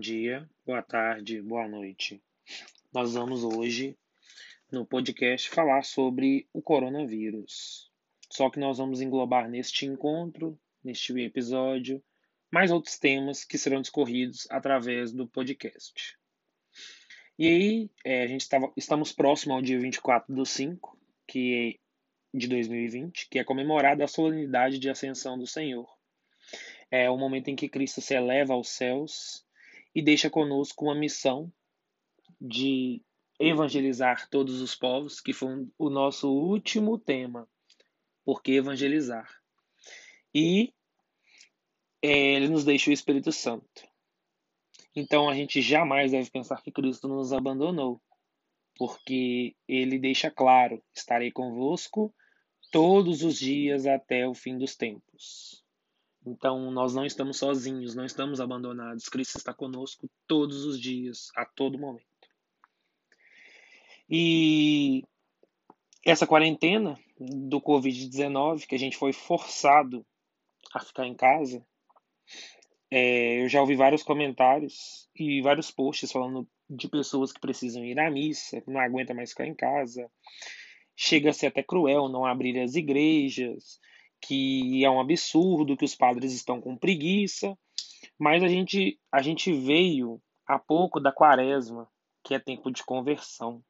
dia, boa tarde, boa noite. Nós vamos hoje no podcast falar sobre o coronavírus. Só que nós vamos englobar neste encontro, neste episódio, mais outros temas que serão discorridos através do podcast. E aí, é, a gente estava, estamos próximo ao dia 24 do 5, que é de 2020, que é comemorada a solenidade de ascensão do Senhor é o momento em que Cristo se eleva aos céus e deixa conosco uma missão de evangelizar todos os povos, que foi o nosso último tema. Por que evangelizar? E é, ele nos deixa o Espírito Santo. Então a gente jamais deve pensar que Cristo nos abandonou, porque ele deixa claro: estarei convosco todos os dias até o fim dos tempos. Então, nós não estamos sozinhos, não estamos abandonados. Cristo está conosco todos os dias, a todo momento. E essa quarentena do Covid-19, que a gente foi forçado a ficar em casa, é, eu já ouvi vários comentários e vários posts falando de pessoas que precisam ir à missa, que não aguentam mais ficar em casa. Chega a ser até cruel não abrir as igrejas, que é um absurdo, que os padres estão com preguiça, mas a gente, a gente veio há pouco da quaresma, que é tempo de conversão.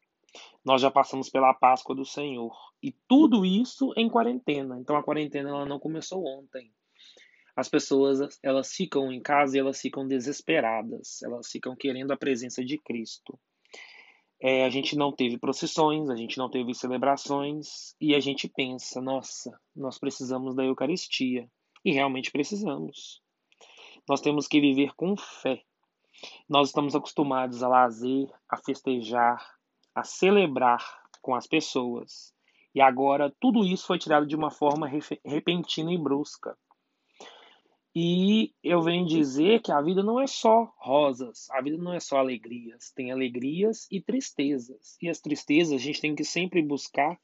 Nós já passamos pela Páscoa do Senhor. E tudo isso em quarentena. Então a quarentena ela não começou ontem. As pessoas elas ficam em casa e elas ficam desesperadas. Elas ficam querendo a presença de Cristo. É, a gente não teve procissões, a gente não teve celebrações e a gente pensa, nossa, nós precisamos da Eucaristia. E realmente precisamos. Nós temos que viver com fé. Nós estamos acostumados a lazer, a festejar, a celebrar com as pessoas. E agora tudo isso foi tirado de uma forma repentina e brusca. E eu venho dizer que a vida não é só rosas, a vida não é só alegrias, tem alegrias e tristezas. E as tristezas a gente tem que sempre buscar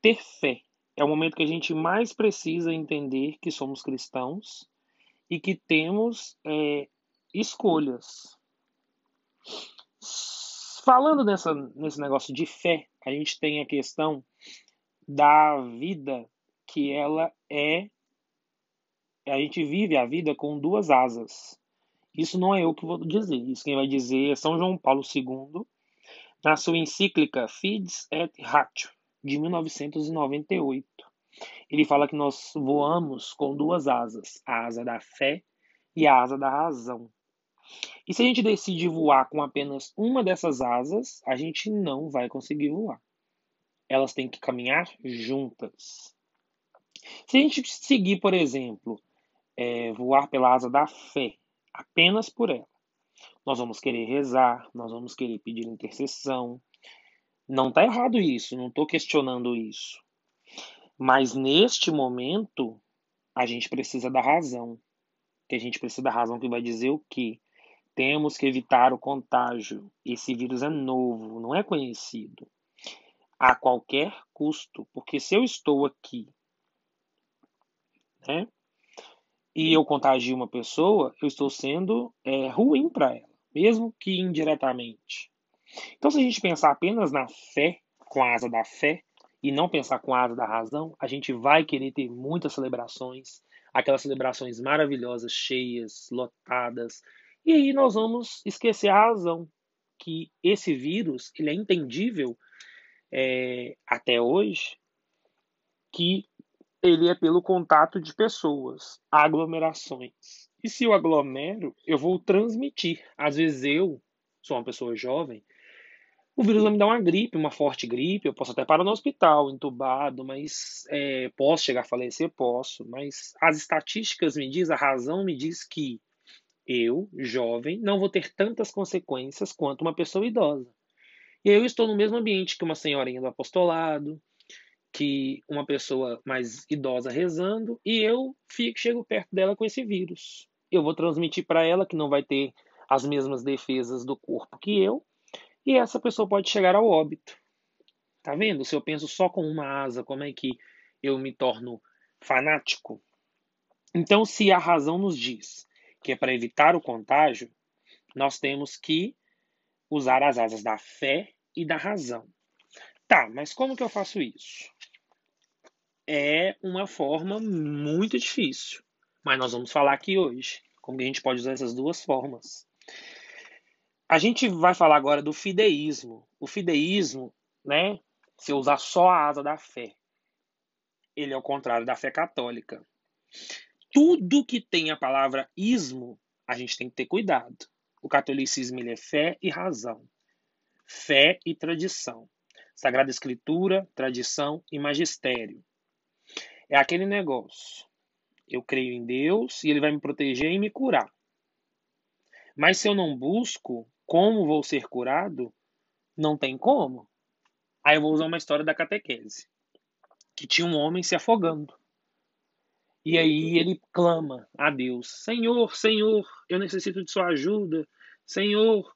ter fé. É o momento que a gente mais precisa entender que somos cristãos e que temos é, escolhas. Falando nessa, nesse negócio de fé, a gente tem a questão da vida que ela é a gente vive a vida com duas asas. Isso não é eu que vou dizer, isso quem vai dizer é São João Paulo II, na sua encíclica Fides et Ratio, de 1998. Ele fala que nós voamos com duas asas, a asa da fé e a asa da razão. E se a gente decide voar com apenas uma dessas asas, a gente não vai conseguir voar. Elas têm que caminhar juntas. Se a gente seguir, por exemplo, é, voar pela asa da fé, apenas por ela. Nós vamos querer rezar, nós vamos querer pedir intercessão. Não está errado isso, não estou questionando isso. Mas neste momento, a gente precisa da razão. Que a gente precisa da razão que vai dizer o quê? Temos que evitar o contágio. Esse vírus é novo, não é conhecido. A qualquer custo. Porque se eu estou aqui, né? E eu contagio uma pessoa, eu estou sendo é, ruim para ela, mesmo que indiretamente. Então, se a gente pensar apenas na fé, com a asa da fé, e não pensar com a asa da razão, a gente vai querer ter muitas celebrações, aquelas celebrações maravilhosas, cheias, lotadas, e aí nós vamos esquecer a razão, que esse vírus ele é entendível é, até hoje, que ele é pelo contato de pessoas, aglomerações. E se eu aglomero, eu vou transmitir. Às vezes eu sou uma pessoa jovem, o vírus vai me dar uma gripe, uma forte gripe, eu posso até parar no hospital, entubado, mas é, posso chegar a falecer? Posso, mas as estatísticas me dizem, a razão me diz que eu, jovem, não vou ter tantas consequências quanto uma pessoa idosa. E eu estou no mesmo ambiente que uma senhorinha do apostolado, que uma pessoa mais idosa rezando e eu fico, chego perto dela com esse vírus. Eu vou transmitir para ela que não vai ter as mesmas defesas do corpo que eu e essa pessoa pode chegar ao óbito. Tá vendo? Se eu penso só com uma asa, como é que eu me torno fanático? Então, se a razão nos diz que é para evitar o contágio, nós temos que usar as asas da fé e da razão. Tá, mas como que eu faço isso? É uma forma muito difícil, mas nós vamos falar aqui hoje como a gente pode usar essas duas formas. A gente vai falar agora do fideísmo. O fideísmo, né, se usar só a asa da fé, ele é o contrário da fé católica. Tudo que tem a palavra ismo, a gente tem que ter cuidado. O catolicismo ele é fé e razão, fé e tradição, Sagrada Escritura, tradição e magistério. É aquele negócio. Eu creio em Deus e Ele vai me proteger e me curar. Mas se eu não busco como vou ser curado, não tem como. Aí eu vou usar uma história da catequese, que tinha um homem se afogando. E aí ele clama a Deus: Senhor, Senhor, eu necessito de Sua ajuda. Senhor,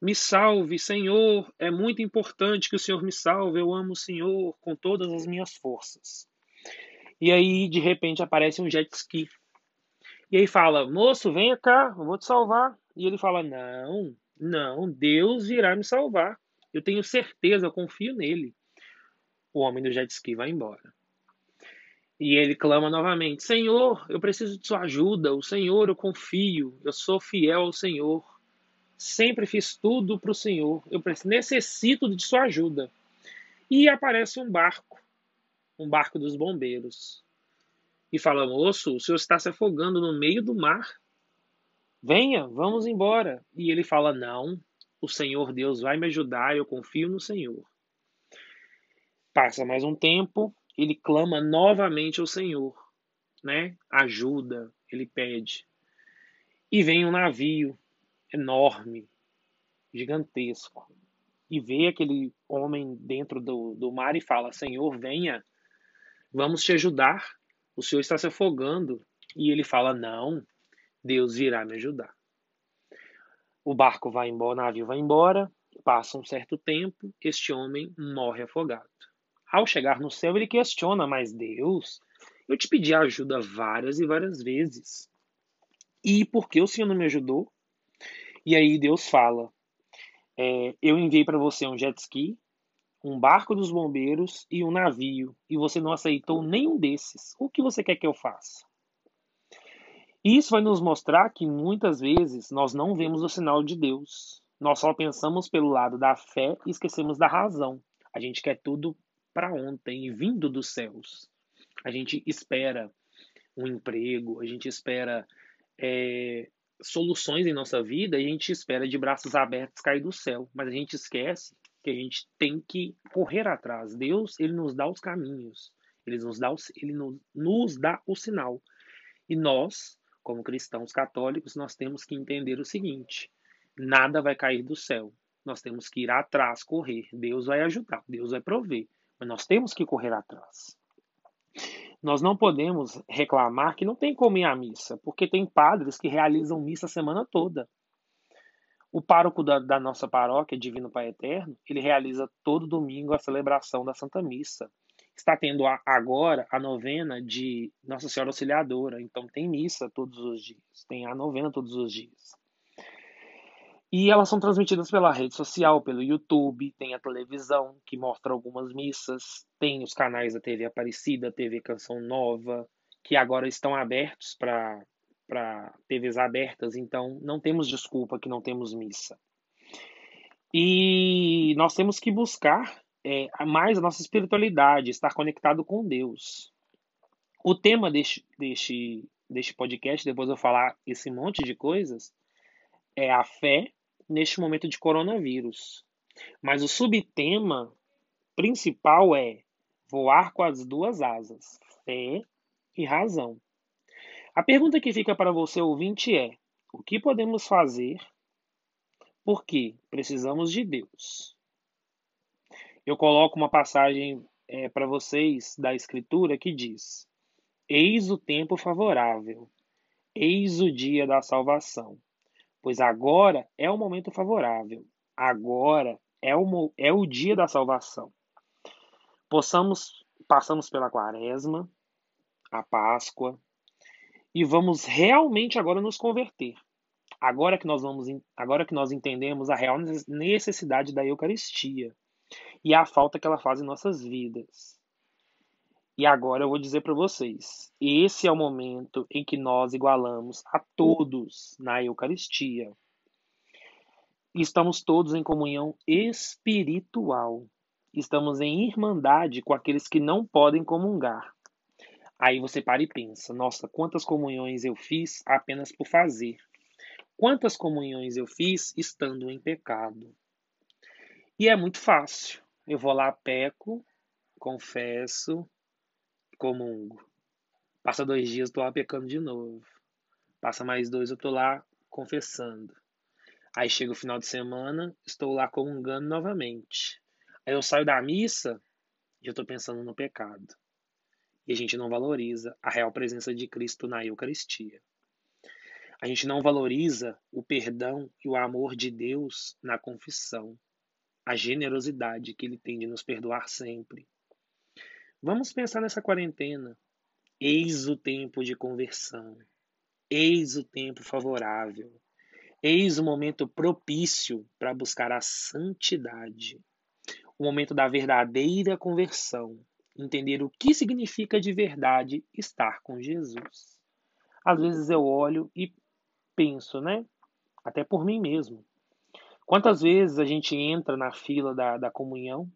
me salve, Senhor. É muito importante que o Senhor me salve. Eu amo o Senhor com todas as minhas forças. E aí, de repente, aparece um jet ski. E aí fala: Moço, venha cá, eu vou te salvar. E ele fala: Não, não, Deus virá me salvar. Eu tenho certeza, eu confio nele. O homem do jet ski vai embora. E ele clama novamente: Senhor, eu preciso de sua ajuda. O Senhor, eu confio. Eu sou fiel ao Senhor. Sempre fiz tudo para o Senhor. Eu necessito de sua ajuda. E aparece um barco, um barco dos bombeiros. E fala: Moço, o senhor está se afogando no meio do mar. Venha, vamos embora. E ele fala: Não, o Senhor Deus vai me ajudar, eu confio no Senhor. Passa mais um tempo, ele clama novamente ao Senhor, né? Ajuda, ele pede. E vem um navio enorme, gigantesco, e vê aquele homem dentro do, do mar e fala: Senhor, venha, vamos te ajudar. O Senhor está se afogando. E ele fala: Não, Deus virá me ajudar. O barco vai embora, o navio vai embora, passa um certo tempo, este homem morre afogado. Ao chegar no céu, ele questiona: Mas Deus, eu te pedi ajuda várias e várias vezes. E por que o Senhor não me ajudou? E aí Deus fala: é, Eu enviei para você um jet ski, um barco dos bombeiros e um navio, e você não aceitou nenhum desses. O que você quer que eu faça? Isso vai nos mostrar que muitas vezes nós não vemos o sinal de Deus. Nós só pensamos pelo lado da fé e esquecemos da razão. A gente quer tudo para ontem, vindo dos céus. A gente espera um emprego, a gente espera é, soluções em nossa vida, a gente espera de braços abertos cair do céu, mas a gente esquece que a gente tem que correr atrás. Deus, ele nos dá os caminhos, ele nos dá o, ele nos, nos dá o sinal. E nós como cristãos católicos, nós temos que entender o seguinte: nada vai cair do céu. Nós temos que ir atrás, correr. Deus vai ajudar, Deus vai prover, mas nós temos que correr atrás. Nós não podemos reclamar que não tem como ir à missa, porque tem padres que realizam missa a semana toda. O pároco da, da nossa paróquia, Divino Pai Eterno, ele realiza todo domingo a celebração da Santa Missa está tendo agora a novena de Nossa Senhora Auxiliadora. Então tem missa todos os dias, tem a novena todos os dias. E elas são transmitidas pela rede social, pelo YouTube, tem a televisão que mostra algumas missas, tem os canais da TV Aparecida, TV Canção Nova, que agora estão abertos para TVs abertas, então não temos desculpa que não temos missa. E nós temos que buscar é, mais a nossa espiritualidade, estar conectado com Deus. O tema deste, deste, deste podcast, depois eu falar esse monte de coisas, é a fé neste momento de coronavírus. Mas o subtema principal é voar com as duas asas, fé e razão. A pergunta que fica para você ouvinte é: o que podemos fazer? Porque precisamos de Deus eu coloco uma passagem é, para vocês da Escritura que diz: Eis o tempo favorável, eis o dia da salvação. Pois agora é o momento favorável, agora é o, é o dia da salvação. Possamos, passamos pela quaresma, a Páscoa, e vamos realmente agora nos converter. Agora que nós vamos, agora que nós entendemos a real necessidade da Eucaristia e a falta que ela faz em nossas vidas. E agora eu vou dizer para vocês: esse é o momento em que nós igualamos a todos na Eucaristia. Estamos todos em comunhão espiritual. Estamos em irmandade com aqueles que não podem comungar. Aí você para e pensa: nossa, quantas comunhões eu fiz apenas por fazer. Quantas comunhões eu fiz estando em pecado? E é muito fácil. Eu vou lá, peco, confesso, comungo. Passa dois dias, estou lá pecando de novo. Passa mais dois, eu estou lá confessando. Aí chega o final de semana, estou lá comungando novamente. Aí eu saio da missa e eu estou pensando no pecado. E a gente não valoriza a real presença de Cristo na Eucaristia. A gente não valoriza o perdão e o amor de Deus na confissão, a generosidade que Ele tem de nos perdoar sempre. Vamos pensar nessa quarentena. Eis o tempo de conversão. Eis o tempo favorável. Eis o momento propício para buscar a santidade. O momento da verdadeira conversão. Entender o que significa de verdade estar com Jesus. Às vezes eu olho e penso, né? Até por mim mesmo. Quantas vezes a gente entra na fila da, da comunhão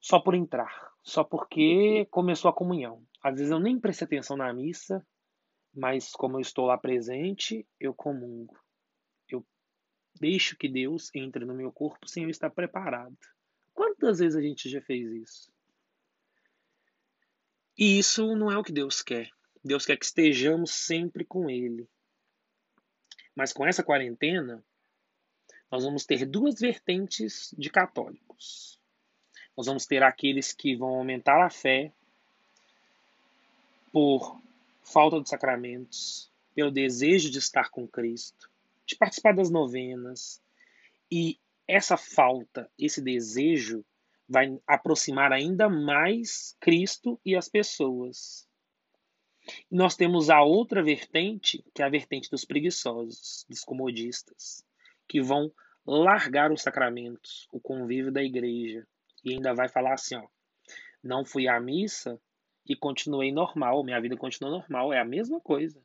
só por entrar, só porque começou a comunhão. Às vezes eu nem prestei atenção na missa, mas como eu estou lá presente, eu comungo. Eu deixo que Deus entre no meu corpo sem eu estar preparado. Quantas vezes a gente já fez isso? E isso não é o que Deus quer. Deus quer que estejamos sempre com Ele. Mas com essa quarentena, nós vamos ter duas vertentes de católicos. Nós vamos ter aqueles que vão aumentar a fé por falta de sacramentos, pelo desejo de estar com Cristo, de participar das novenas. E essa falta, esse desejo, vai aproximar ainda mais Cristo e as pessoas. Nós temos a outra vertente, que é a vertente dos preguiçosos, dos comodistas, que vão largar os sacramentos, o convívio da igreja, e ainda vai falar assim, ó, não fui à missa e continuei normal, minha vida continua normal, é a mesma coisa.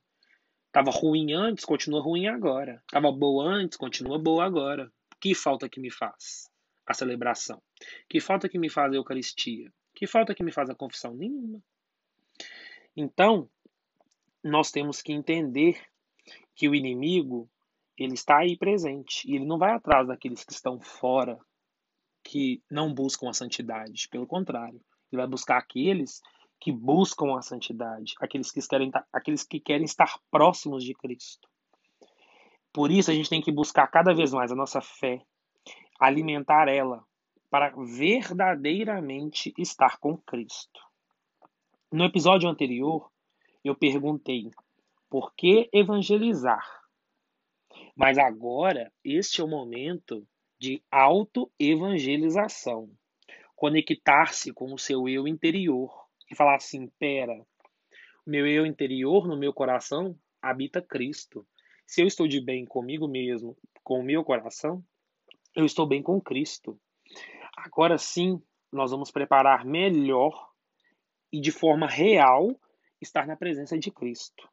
Tava ruim antes, continua ruim agora. Tava boa antes, continua boa agora. Que falta que me faz a celebração? Que falta que me faz a Eucaristia? Que falta que me faz a confissão? Nenhuma. Então, nós temos que entender que o inimigo ele está aí presente e ele não vai atrás daqueles que estão fora, que não buscam a santidade. Pelo contrário, ele vai buscar aqueles que buscam a santidade, aqueles que querem, aqueles que querem estar próximos de Cristo. Por isso a gente tem que buscar cada vez mais a nossa fé, alimentar ela para verdadeiramente estar com Cristo. No episódio anterior, eu perguntei por que evangelizar? Mas agora, este é o momento de auto-evangelização. Conectar-se com o seu eu interior e falar assim: pera, meu eu interior, no meu coração, habita Cristo. Se eu estou de bem comigo mesmo, com o meu coração, eu estou bem com Cristo. Agora sim, nós vamos preparar melhor e de forma real estar na presença de Cristo.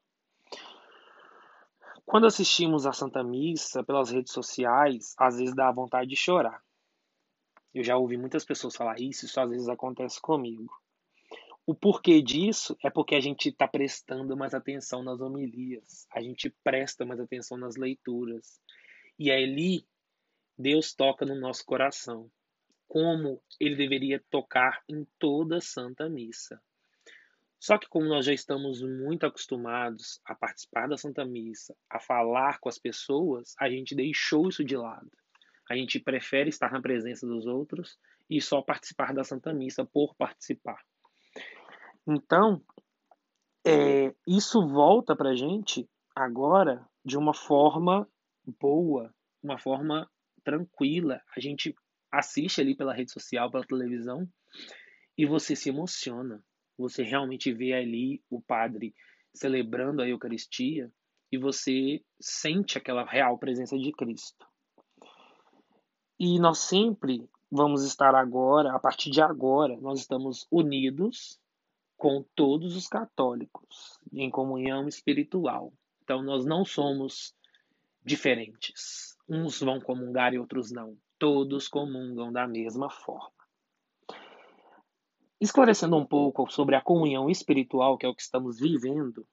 Quando assistimos a Santa Missa pelas redes sociais, às vezes dá vontade de chorar. Eu já ouvi muitas pessoas falar isso, isso às vezes acontece comigo. O porquê disso é porque a gente está prestando mais atenção nas homilias, a gente presta mais atenção nas leituras. E ali Deus toca no nosso coração, como ele deveria tocar em toda Santa Missa. Só que como nós já estamos muito acostumados a participar da Santa Missa, a falar com as pessoas, a gente deixou isso de lado. A gente prefere estar na presença dos outros e só participar da Santa Missa por participar. Então, é, isso volta para a gente agora de uma forma boa, uma forma tranquila. A gente assiste ali pela rede social, pela televisão, e você se emociona você realmente vê ali o padre celebrando a Eucaristia e você sente aquela real presença de Cristo. E nós sempre vamos estar agora, a partir de agora, nós estamos unidos com todos os católicos em comunhão espiritual. Então nós não somos diferentes. Uns vão comungar e outros não. Todos comungam da mesma forma. Esclarecendo um pouco sobre a comunhão espiritual, que é o que estamos vivendo,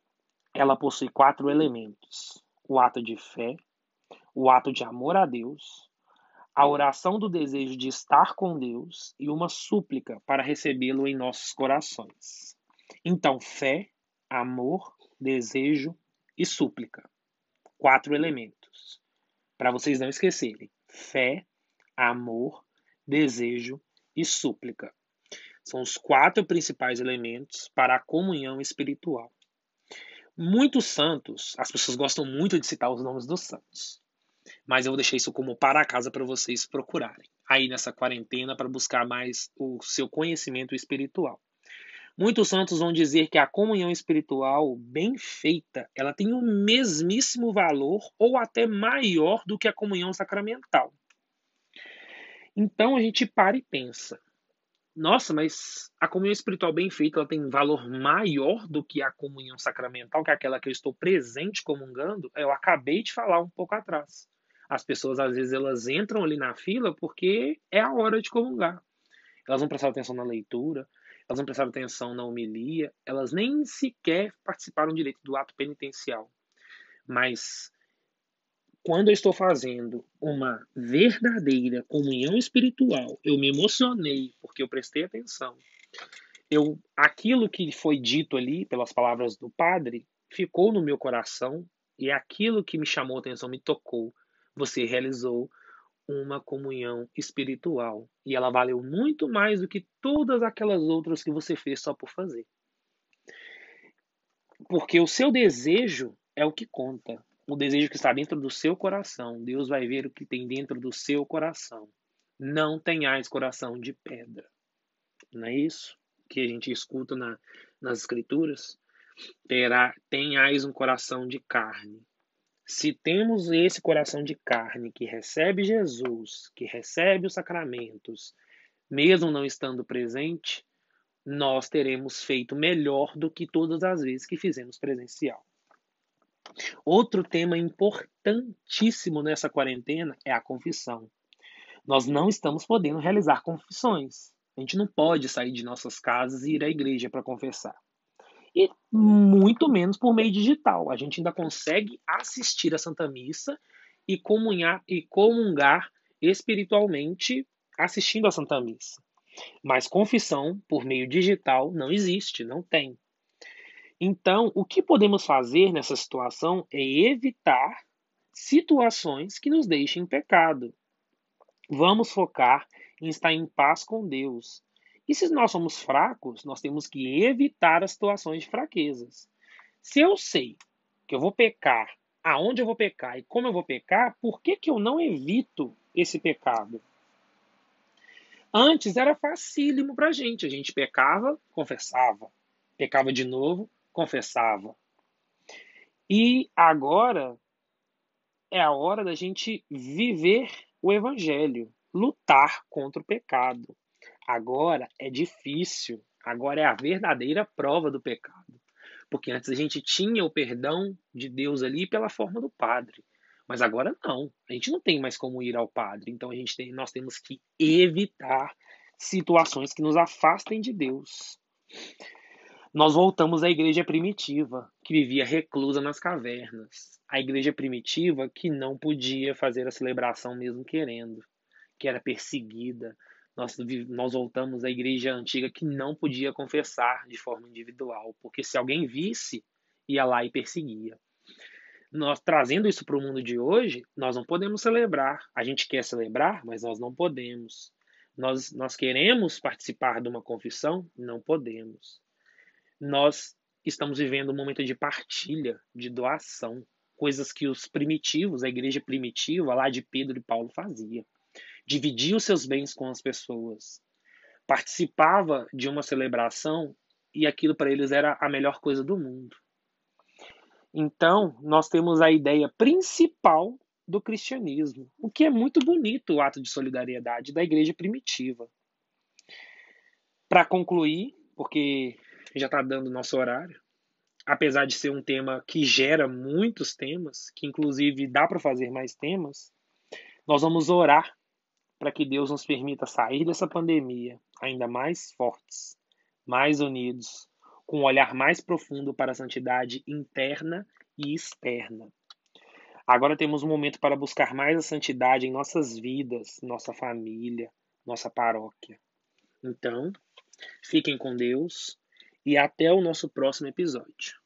ela possui quatro elementos: o ato de fé, o ato de amor a Deus, a oração do desejo de estar com Deus e uma súplica para recebê-lo em nossos corações. Então, fé, amor, desejo e súplica. Quatro elementos. Para vocês não esquecerem: fé, amor, desejo e súplica. São os quatro principais elementos para a comunhão espiritual. Muitos santos, as pessoas gostam muito de citar os nomes dos santos, mas eu vou deixar isso como para casa para vocês procurarem aí nessa quarentena para buscar mais o seu conhecimento espiritual. Muitos santos vão dizer que a comunhão espiritual bem feita, ela tem o mesmíssimo valor ou até maior do que a comunhão sacramental. Então a gente para e pensa: nossa, mas a comunhão espiritual bem feita ela tem valor maior do que a comunhão sacramental, que é aquela que eu estou presente comungando. Eu acabei de falar um pouco atrás. As pessoas, às vezes, elas entram ali na fila porque é a hora de comungar. Elas não prestaram atenção na leitura, elas não prestaram atenção na homilia, elas nem sequer participaram direito do ato penitencial. Mas quando eu estou fazendo uma verdadeira comunhão espiritual, eu me emocionei porque eu prestei atenção. Eu, aquilo que foi dito ali pelas palavras do padre ficou no meu coração e aquilo que me chamou atenção me tocou. Você realizou uma comunhão espiritual e ela valeu muito mais do que todas aquelas outras que você fez só por fazer. Porque o seu desejo é o que conta o desejo que está dentro do seu coração. Deus vai ver o que tem dentro do seu coração. Não tenhais coração de pedra. Não é isso que a gente escuta na, nas escrituras? Terá, tenhais um coração de carne. Se temos esse coração de carne que recebe Jesus, que recebe os sacramentos, mesmo não estando presente, nós teremos feito melhor do que todas as vezes que fizemos presencial. Outro tema importantíssimo nessa quarentena é a confissão. Nós não estamos podendo realizar confissões. A gente não pode sair de nossas casas e ir à igreja para confessar. E muito menos por meio digital. A gente ainda consegue assistir a Santa Missa e comunhar e comungar espiritualmente assistindo a Santa Missa. Mas confissão por meio digital não existe, não tem. Então, o que podemos fazer nessa situação é evitar situações que nos deixem em pecado. Vamos focar em estar em paz com Deus. E se nós somos fracos, nós temos que evitar as situações de fraquezas. Se eu sei que eu vou pecar, aonde eu vou pecar e como eu vou pecar, por que, que eu não evito esse pecado? Antes era facílimo para a gente. A gente pecava, confessava. Pecava de novo, confessava. E agora é a hora da gente viver o evangelho, lutar contra o pecado. Agora é difícil, agora é a verdadeira prova do pecado. Porque antes a gente tinha o perdão de Deus ali pela forma do padre. Mas agora não. A gente não tem mais como ir ao padre. Então a gente tem, nós temos que evitar situações que nos afastem de Deus. Nós voltamos à igreja primitiva, que vivia reclusa nas cavernas. A igreja primitiva que não podia fazer a celebração mesmo querendo, que era perseguida. Nós, nós voltamos à igreja antiga que não podia confessar de forma individual, porque se alguém visse, ia lá e perseguia. Nós trazendo isso para o mundo de hoje, nós não podemos celebrar. A gente quer celebrar, mas nós não podemos. Nós, nós queremos participar de uma confissão, não podemos nós estamos vivendo um momento de partilha, de doação, coisas que os primitivos, a igreja primitiva lá de Pedro e Paulo fazia. Dividia os seus bens com as pessoas. Participava de uma celebração e aquilo para eles era a melhor coisa do mundo. Então, nós temos a ideia principal do cristianismo, o que é muito bonito o ato de solidariedade da igreja primitiva. Para concluir, porque já está dando nosso horário, apesar de ser um tema que gera muitos temas, que inclusive dá para fazer mais temas, nós vamos orar para que Deus nos permita sair dessa pandemia ainda mais fortes, mais unidos, com um olhar mais profundo para a santidade interna e externa. Agora temos um momento para buscar mais a santidade em nossas vidas, nossa família, nossa paróquia. Então, fiquem com Deus e até o nosso próximo episódio.